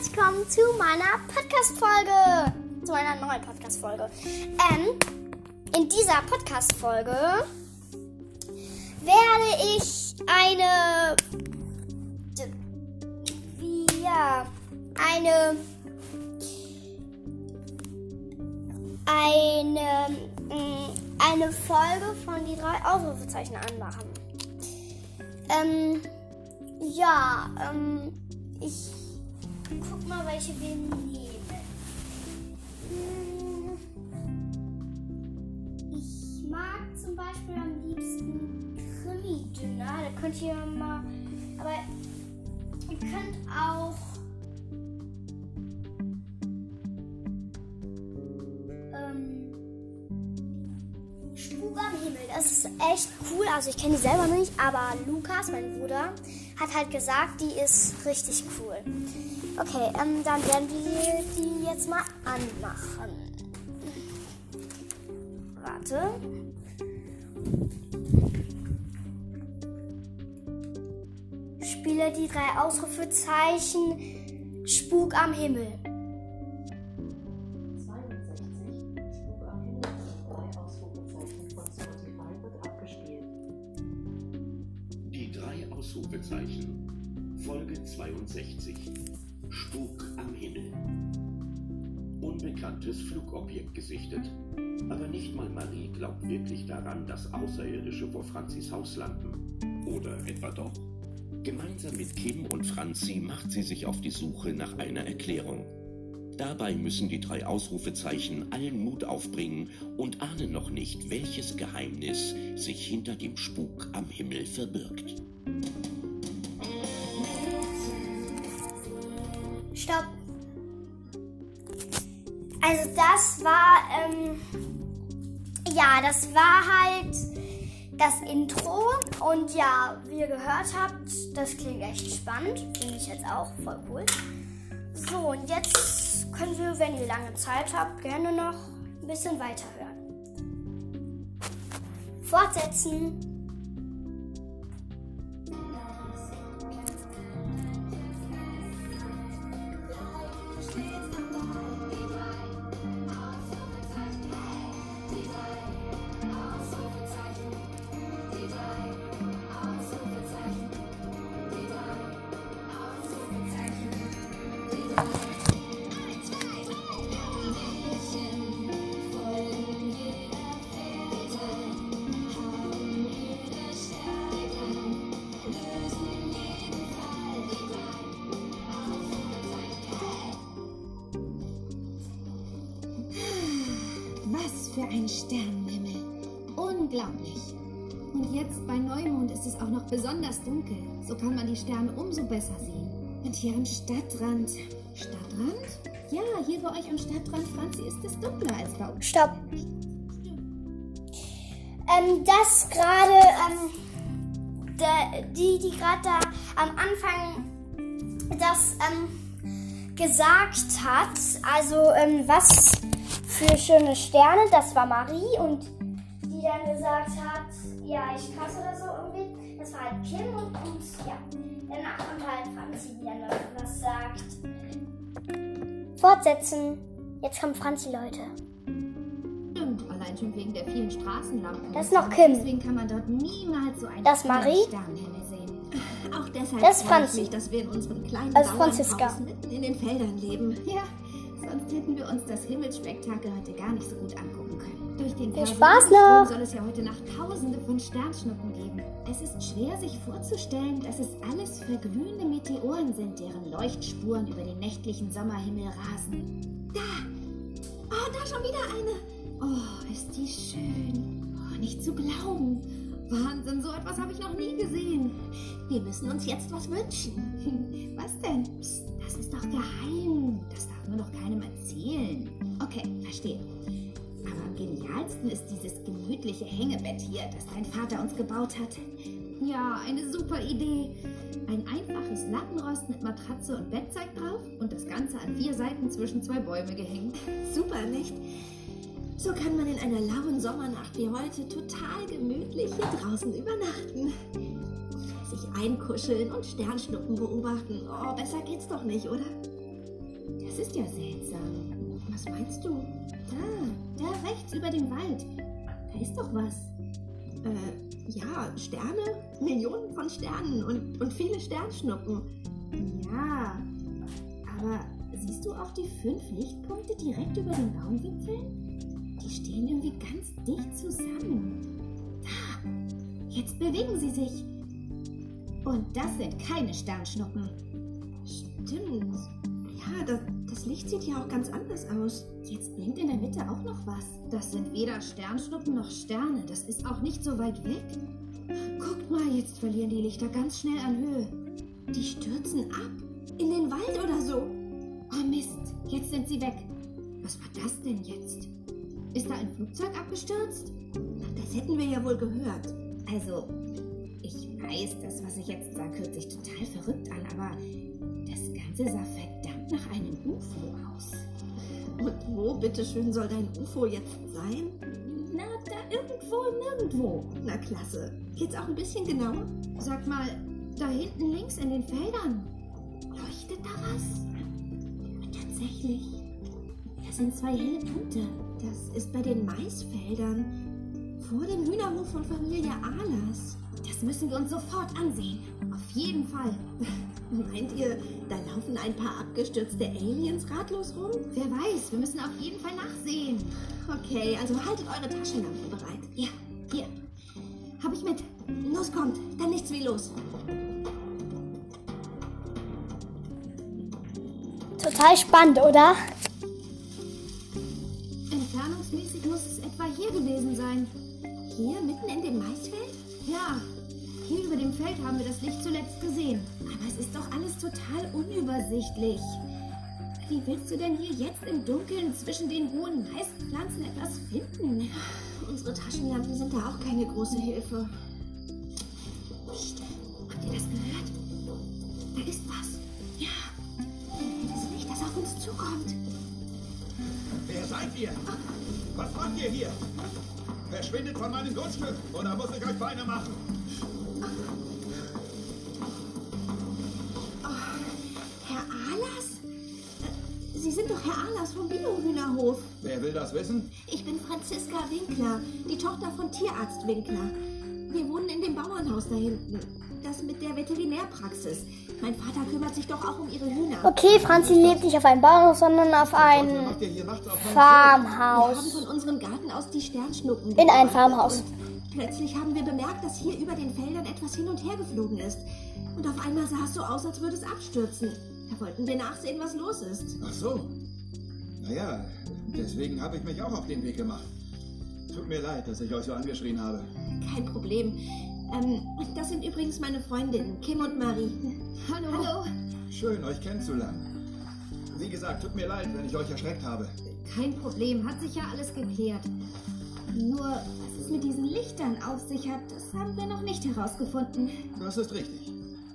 herzlich willkommen zu meiner Podcast-Folge. Zu meiner neuen Podcast-Folge. Ähm, in dieser Podcast-Folge werde ich eine. Ja. Eine. Eine. mm, Eine Folge von die drei Ausrufezeichen anmachen. Ähm. Ja, ähm. Ich guck mal, welche wir nehmen. Hm, Ich mag zum Beispiel am liebsten Krimi-Dünner. Da könnt ihr mal. Aber ihr könnt auch. Ähm, Spuk am Himmel. Das ist echt cool. Also ich kenne die selber nicht, aber Lukas, mein Bruder, hat halt gesagt, die ist richtig cool. Okay, ähm, dann werden wir die jetzt mal anmachen. Warte. Spiele die drei Ausrufezeichen Spuk am Himmel. 62. Spuk am Himmel. Drei Ausrufezeichen von Spotify wird abgespielt. Die drei Ausrufezeichen. Folge 62. Spuk am Himmel. Unbekanntes Flugobjekt gesichtet. Aber nicht mal Marie glaubt wirklich daran, dass Außerirdische vor Franzis Haus landen. Oder etwa doch? Gemeinsam mit Kim und Franzi macht sie sich auf die Suche nach einer Erklärung. Dabei müssen die drei Ausrufezeichen allen Mut aufbringen und ahnen noch nicht, welches Geheimnis sich hinter dem Spuk am Himmel verbirgt. Also das war, ähm, ja, das war halt das Intro. Und ja, wie ihr gehört habt, das klingt echt spannend. Finde ich jetzt auch voll cool. So, und jetzt könnt ihr, wenn ihr lange Zeit habt, gerne noch ein bisschen weiterhören. Fortsetzen. Sternenhimmel. Unglaublich. Und jetzt bei Neumond ist es auch noch besonders dunkel. So kann man die Sterne umso besser sehen. Und hier am Stadtrand. Stadtrand? Ja, hier bei euch am Stadtrand, Franzi, ist es dunkler als bei uns. Stopp. Ähm, das gerade, ähm, die, die gerade da am Anfang das ähm, gesagt hat, also ähm, was für schöne Sterne, das war Marie und die dann gesagt hat, ja, ich krass oder so irgendwie, das war halt Kim und, und ja, danach kommt halt Franzi, die dann noch was sagt. Fortsetzen. Jetzt kommt Franzi, Leute. Stimmt, allein schon wegen der vielen Straßenlampen. Das ist noch Kim. Deswegen kann man dort niemals so einen Das Marie. Sternenhimmel sehen. Auch deshalb Das ist Franzi. mich, dass wir in unserem kleinen ist Franziska. Mitten in den Feldern leben. Ja, sonst hätten wir uns das Himmelsspektakel heute gar nicht so gut angucken können. Durch den Viel Spaß noch. soll es ja heute Nacht Tausende von Sternschnuppen geben. Es ist schwer, sich vorzustellen, dass es alles verglühende Meteoren sind, deren Leuchtspuren über den nächtlichen Sommerhimmel rasen. Da! Oh, da schon wieder eine! Oh, ist die schön. Oh, nicht zu glauben. Wahnsinn, so etwas habe ich noch nie gesehen. Wir müssen uns jetzt was wünschen. Was denn? Psst, das ist doch geheim. Das darf man doch keinem erzählen. Okay, verstehe. Aber am genialsten ist dieses gemütliche Hängebett hier, das dein Vater uns gebaut hat. Ja, eine super Idee. Ein einfaches Lattenrost mit Matratze und Bettzeug drauf und das Ganze an vier Seiten zwischen zwei Bäume gehängt. Super, nicht? So kann man in einer lauen Sommernacht wie heute total gemütlich hier draußen übernachten. Sich einkuscheln und Sternschnuppen beobachten. Oh, besser geht's doch nicht, oder? Das ist ja seltsam. Was meinst du? Da, da rechts über dem Wald. Da ist doch was. Äh, ja, Sterne, Millionen von Sternen und, und viele Sternschnuppen. Ja, aber siehst du auch die fünf Lichtpunkte direkt über den Baumwipfeln? Die stehen irgendwie ganz dicht zusammen. Da, jetzt bewegen sie sich. Und das sind keine Sternschnuppen. Stimmt. Ja, das, das Licht sieht ja auch ganz anders aus. Jetzt blinkt in der Mitte auch noch was. Das sind weder Sternschnuppen noch Sterne. Das ist auch nicht so weit weg. Guckt mal, jetzt verlieren die Lichter ganz schnell an Höhe. Die stürzen ab. In den Wald oder so. Oh Mist, jetzt sind sie weg. Was war das denn jetzt? Ist da ein Flugzeug abgestürzt? Das hätten wir ja wohl gehört. Also, ich weiß, das, was ich jetzt sage, hört sich total verrückt an, aber das Ganze sah verdammt nach einem UFO aus. Und wo, bitteschön, soll dein UFO jetzt sein? Na, da irgendwo, nirgendwo. Na klasse. Geht's auch ein bisschen genauer? Sag mal, da hinten links in den Feldern. Leuchtet da was? Tatsächlich. Da sind zwei helle Punkte. Das ist bei den Maisfeldern. Vor dem Hühnerhof von Familie Ahlers. Das müssen wir uns sofort ansehen. Auf jeden Fall. Meint ihr, da laufen ein paar abgestürzte Aliens ratlos rum? Wer weiß, wir müssen auf jeden Fall nachsehen. Okay, also haltet eure Taschenlampen bereit. Ja, hier. Hab ich mit. Los kommt, dann nichts wie los. Total spannend, oder? Entfernungsmäßig muss es etwa hier gewesen sein. Hier, mitten in dem Maisfeld? Ja, hier über dem Feld haben wir das Licht zuletzt gesehen. Aber es ist doch alles total unübersichtlich. Wie willst du denn hier jetzt im Dunkeln zwischen den hohen Maispflanzen etwas finden? Unsere Taschenlampen sind da auch keine große Hilfe. Psst, habt ihr das gehört? Da ist was. Ja, das Licht, das auf uns zukommt. Wer seid ihr? Was macht ihr hier? Verschwindet von meinem Grundstück oder muss ich euch Beine machen? Herr Ahlers? Sie sind doch Herr Ahlers vom Biohühnerhof. Wer will das wissen? Ich bin Franziska Winkler, die Tochter von Tierarzt Winkler. Wir wohnen in dem Bauernhaus da hinten. Das mit der Veterinärpraxis. Mein Vater kümmert sich doch auch um ihre Hühner. Okay, Franzi lebt nicht auf einem Bauernhof, sondern auf einem meinem Wir haben Farmhaus. von unserem Garten aus die Sternschnuppen. In ein Farmhaus. Plötzlich haben wir bemerkt, dass hier über den Feldern etwas hin und her geflogen ist. Und auf einmal sah es so aus, als würde es abstürzen. Da wollten wir nachsehen, was los ist. Ach so. Naja, deswegen habe ich mich auch auf den Weg gemacht. Tut mir leid, dass ich euch so angeschrien habe. Kein Problem. Ähm, das sind übrigens meine Freundinnen, Kim und Marie. Hallo. Hallo. Schön, euch kennenzulernen. Wie gesagt, tut mir leid, wenn ich euch erschreckt habe. Kein Problem, hat sich ja alles geklärt. Nur, was es mit diesen Lichtern auf sich hat, das haben wir noch nicht herausgefunden. Das ist richtig.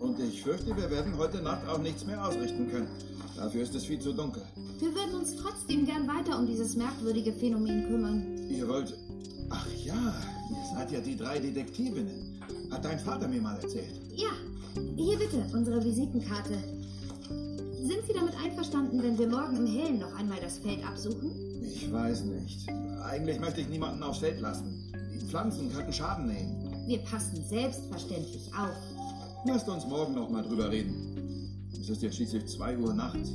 Und ich fürchte, wir werden heute Nacht auch nichts mehr ausrichten können. Dafür ist es viel zu dunkel. Wir würden uns trotzdem gern weiter um dieses merkwürdige Phänomen kümmern. Ihr wollt. Ach ja, ihr seid ja die drei Detektivinnen. Hat dein Vater mir mal erzählt. Ja, hier bitte, unsere Visitenkarte. Sind Sie damit einverstanden, wenn wir morgen im Hellen noch einmal das Feld absuchen? Ich weiß nicht. Eigentlich möchte ich niemanden aufs Feld lassen. Die Pflanzen könnten Schaden nehmen. Wir passen selbstverständlich auf. Lasst uns morgen noch mal drüber reden. Es ist jetzt schließlich 2 Uhr nachts.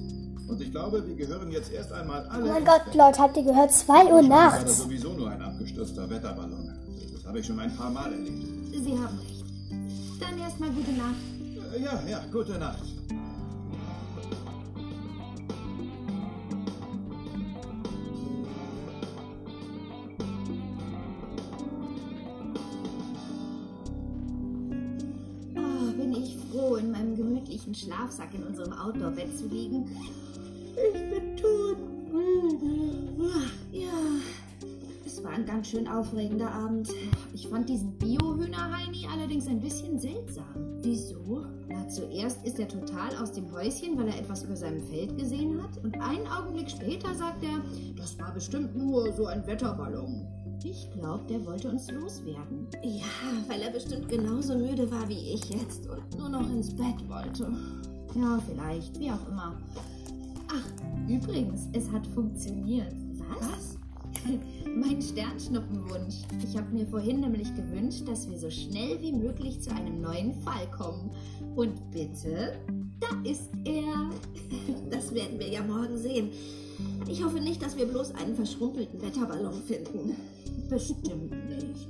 Und ich glaube, wir gehören jetzt erst einmal alle. Oh mein Gott. Leute, habt ihr gehört? 2 Uhr war das nachts. sowieso nur ein abgestürzter Wetterballon. Das habe ich schon ein paar Mal erlebt. Sie haben recht. Dann erstmal gute Nacht. Ja, ja, gute Nacht. Oh, bin ich froh, in meinem gemütlichen Schlafsack in unserem Outdoor-Bett zu liegen. Ich bin tot. Ja, es war ein ganz schön aufregender Abend. Ich fand diesen Bio-Hühner-Heini allerdings ein bisschen seltsam. Wieso? Na, zuerst ist er total aus dem Häuschen, weil er etwas über seinem Feld gesehen hat. Und einen Augenblick später sagt er, das war bestimmt nur so ein Wetterballon. Ich glaube, der wollte uns loswerden. Ja, weil er bestimmt genauso müde war wie ich jetzt und nur noch ins Bett wollte. Ja, vielleicht, wie auch immer. Ach, übrigens, es hat funktioniert. Was? Mein Sternschnuppenwunsch. Ich habe mir vorhin nämlich gewünscht, dass wir so schnell wie möglich zu einem neuen Fall kommen. Und bitte, da ist er. Das werden wir ja morgen sehen. Ich hoffe nicht, dass wir bloß einen verschrumpelten Wetterballon finden. Bestimmt nicht.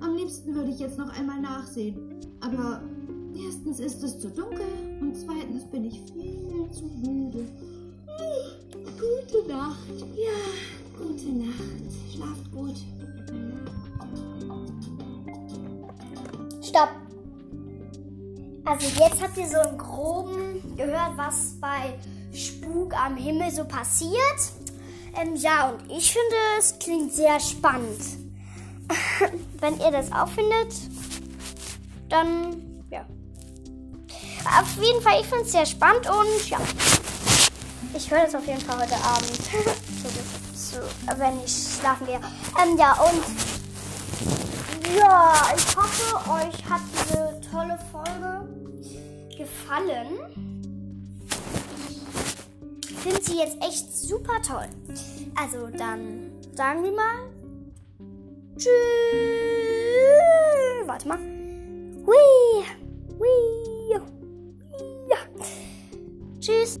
Am liebsten würde ich jetzt noch einmal nachsehen. Aber erstens ist es zu dunkel und zweitens bin ich viel zu müde. Gute Nacht. Ja, gute Nacht. Schlaft gut. Stopp. Also jetzt habt ihr so im Groben gehört, was bei Spuk am Himmel so passiert. Ähm, ja, und ich finde, es klingt sehr spannend. Wenn ihr das auch findet, dann ja. Auf jeden Fall, ich finde es sehr spannend und ja. Ich höre das auf jeden Fall heute Abend, zu, wenn ich schlafen gehe. Ähm, ja, und ja, ich hoffe, euch hat diese tolle Folge gefallen. Ich finde sie jetzt echt super toll. Also dann sagen wir mal Tschüss. Warte mal. Hui. Hui. Ja. Tschüss.